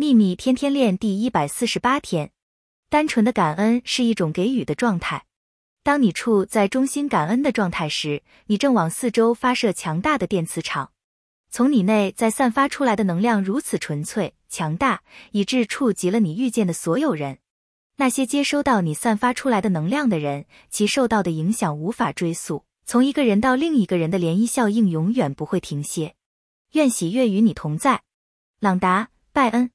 秘密天天练第一百四十八天。单纯的感恩是一种给予的状态。当你处在中心感恩的状态时你正往四周发射强大的电磁场。从你内在散发出来的能量如此纯粹强大以致触及了你遇见的所有人。那些接收到你散发出来的能量的人其受到的影响无法追溯。从一个人到另一个人的涟漪效应永远不会停歇。愿喜悦与你同在。朗达拜恩。